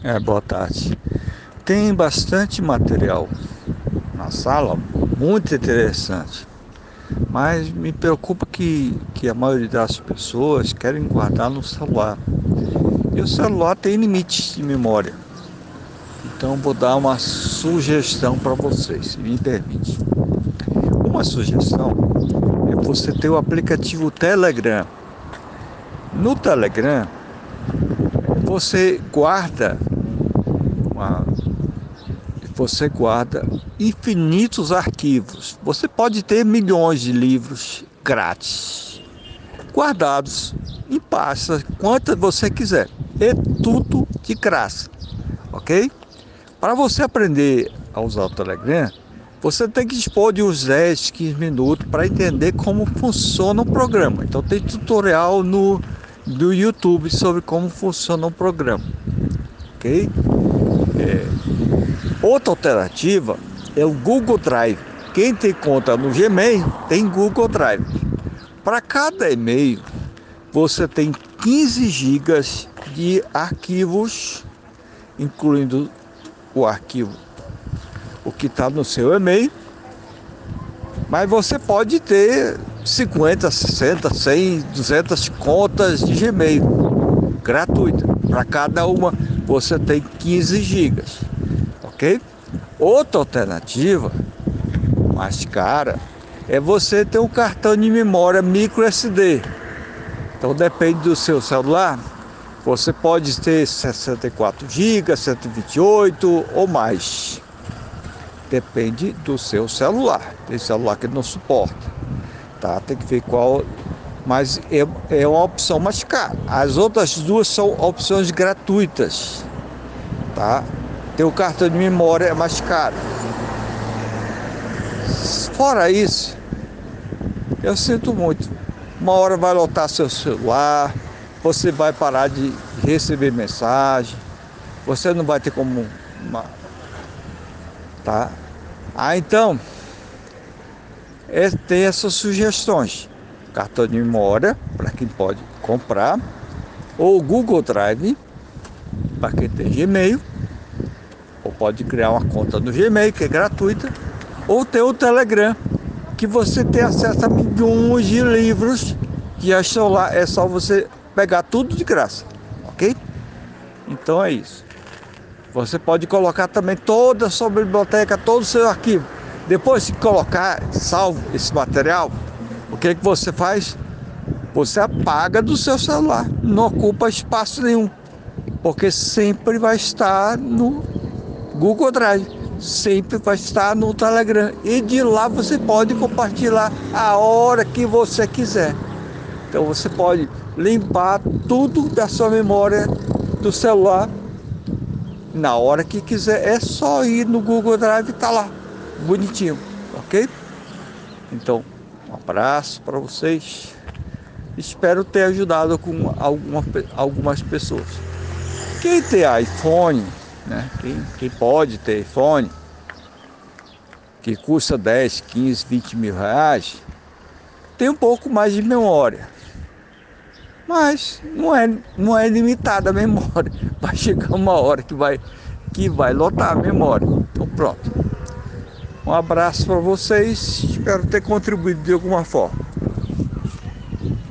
É, boa tarde. Tem bastante material na sala, muito interessante. Mas me preocupa que, que a maioria das pessoas querem guardar no celular. E o celular tem limites de memória. Então vou dar uma sugestão para vocês, se me permite. Uma sugestão é você ter o aplicativo Telegram. No Telegram você guarda você guarda infinitos arquivos. Você pode ter milhões de livros grátis, guardados em pastas, quantas você quiser. É tudo de graça, ok? Para você aprender a usar o Telegram, você tem que dispor de uns 10, 15 minutos para entender como funciona o programa. Então tem tutorial no do YouTube sobre como funciona o programa, ok? É. Outra alternativa é o Google Drive. Quem tem conta no Gmail tem Google Drive. Para cada e-mail você tem 15 gigas de arquivos, incluindo o arquivo, o que está no seu e-mail. Mas você pode ter 50, 60, 100, 200 contas de Gmail gratuita. Para cada uma você tem 15 gigas, ok? Outra alternativa mais cara é você ter um cartão de memória micro SD. Então depende do seu celular, você pode ter 64 GB, 128 ou mais. Depende do seu celular. Tem celular que não suporta. Tá? Tem que ver qual. Mas é, é uma opção mais cara. As outras duas são opções gratuitas. Tá? O cartão de memória é mais caro. Fora isso, eu sinto muito. Uma hora vai lotar seu celular, você vai parar de receber mensagem, você não vai ter como uma, tá? Ah, então é, tem essas sugestões. Cartão de memória para quem pode comprar, ou Google Drive para quem tem Gmail, pode criar uma conta no Gmail que é gratuita, ou tem o Telegram que você tem acesso a milhões de livros que já estão lá, é só você pegar tudo de graça, ok? Então é isso. Você pode colocar também toda a sua biblioteca, todo o seu arquivo. Depois de colocar salvo esse material, o que, que você faz? Você apaga do seu celular, não ocupa espaço nenhum, porque sempre vai estar no Google Drive, sempre vai estar no Telegram e de lá você pode compartilhar a hora que você quiser. Então você pode limpar tudo da sua memória do celular na hora que quiser. É só ir no Google Drive e tá lá, bonitinho, ok? Então, um abraço para vocês. Espero ter ajudado com alguma, algumas pessoas. Quem tem iPhone, né? Quem, quem pode ter iPhone, que custa 10, 15, 20 mil reais, tem um pouco mais de memória. Mas não é, não é limitada a memória. Vai chegar uma hora que vai, que vai lotar a memória. Então pronto. Um abraço para vocês. Espero ter contribuído de alguma forma.